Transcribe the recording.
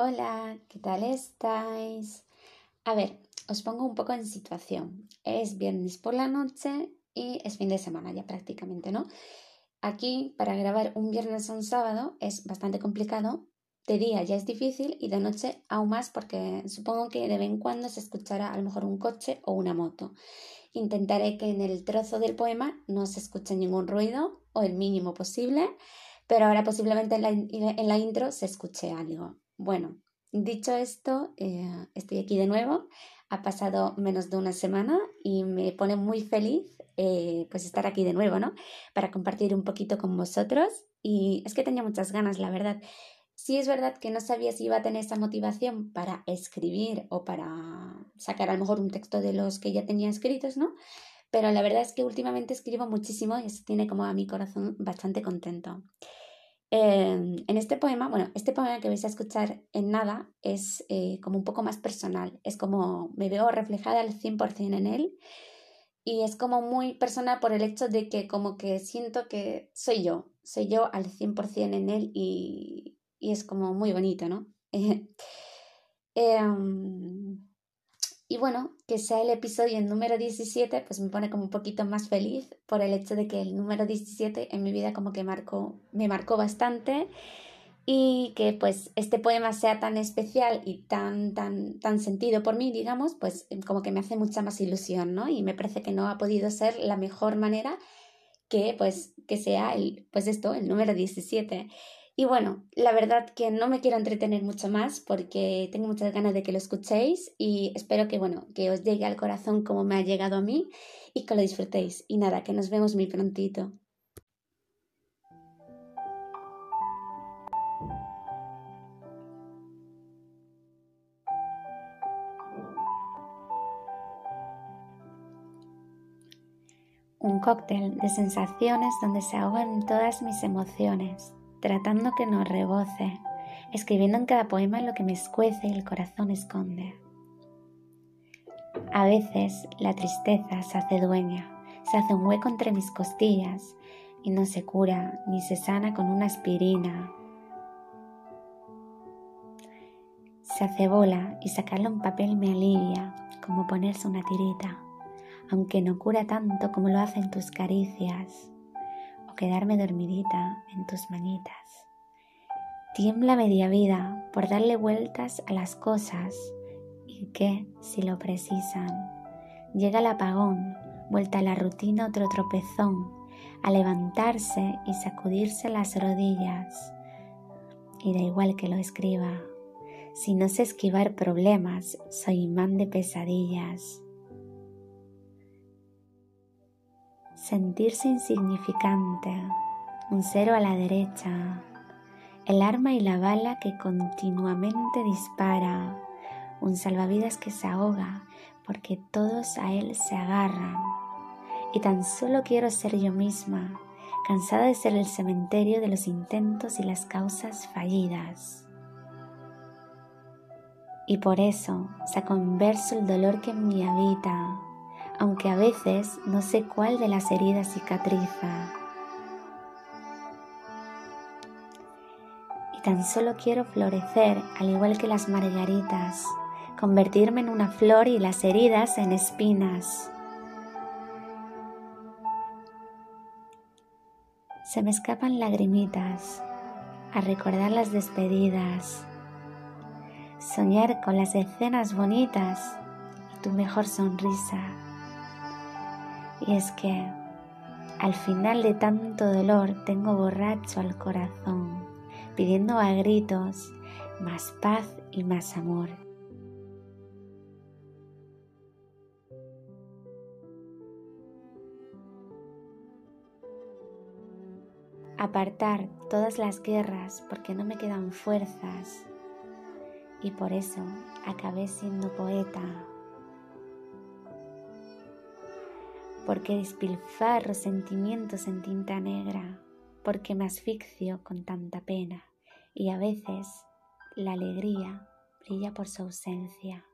Hola, ¿qué tal estáis? A ver, os pongo un poco en situación. Es viernes por la noche y es fin de semana ya prácticamente, ¿no? Aquí para grabar un viernes o un sábado es bastante complicado. De día ya es difícil y de noche aún más porque supongo que de vez en cuando se escuchará a lo mejor un coche o una moto. Intentaré que en el trozo del poema no se escuche ningún ruido o el mínimo posible, pero ahora posiblemente en la, en la intro se escuche algo. Bueno, dicho esto, eh, estoy aquí de nuevo. Ha pasado menos de una semana y me pone muy feliz eh, pues estar aquí de nuevo, ¿no? Para compartir un poquito con vosotros. Y es que tenía muchas ganas, la verdad. Sí es verdad que no sabía si iba a tener esa motivación para escribir o para sacar a lo mejor un texto de los que ya tenía escritos, ¿no? Pero la verdad es que últimamente escribo muchísimo y eso tiene como a mi corazón bastante contento. Em, en este poema, bueno, este poema que vais a escuchar en nada es eh, como un poco más personal, es como me veo reflejada al 100% en él y es como muy personal por el hecho de que como que siento que soy yo, soy yo al 100% en él y, y es como muy bonito, ¿no? eh, y bueno, que sea el episodio número 17, pues me pone como un poquito más feliz por el hecho de que el número 17 en mi vida como que marcó, me marcó bastante y que pues este poema sea tan especial y tan, tan, tan sentido por mí, digamos, pues como que me hace mucha más ilusión, ¿no? Y me parece que no ha podido ser la mejor manera que pues que sea el, pues esto, el número 17. Y bueno, la verdad que no me quiero entretener mucho más porque tengo muchas ganas de que lo escuchéis y espero que bueno, que os llegue al corazón como me ha llegado a mí y que lo disfrutéis. Y nada, que nos vemos muy prontito. Un cóctel de sensaciones donde se ahogan todas mis emociones tratando que no reboce, escribiendo en cada poema lo que me escuece y el corazón esconde. A veces la tristeza se hace dueña, se hace un hueco entre mis costillas y no se cura ni se sana con una aspirina. Se hace bola y sacarle un papel me alivia, como ponerse una tirita, aunque no cura tanto como lo hacen tus caricias quedarme dormidita en tus manitas. Tiembla media vida por darle vueltas a las cosas y que, si lo precisan, llega el apagón, vuelta a la rutina otro tropezón, a levantarse y sacudirse las rodillas. Y da igual que lo escriba, si no sé esquivar problemas, soy imán de pesadillas. Sentirse insignificante, un cero a la derecha, el arma y la bala que continuamente dispara, un salvavidas que se ahoga porque todos a él se agarran. Y tan solo quiero ser yo misma, cansada de ser el cementerio de los intentos y las causas fallidas. Y por eso saco en verso el dolor que mí habita, aunque a veces no sé cuál de las heridas cicatriza. Y tan solo quiero florecer al igual que las margaritas, convertirme en una flor y las heridas en espinas. Se me escapan lagrimitas a recordar las despedidas, soñar con las escenas bonitas y tu mejor sonrisa. Y es que al final de tanto dolor tengo borracho al corazón, pidiendo a gritos más paz y más amor. Apartar todas las guerras porque no me quedan fuerzas y por eso acabé siendo poeta porque despilfarro sentimientos en tinta negra, porque me asfixio con tanta pena y a veces la alegría brilla por su ausencia.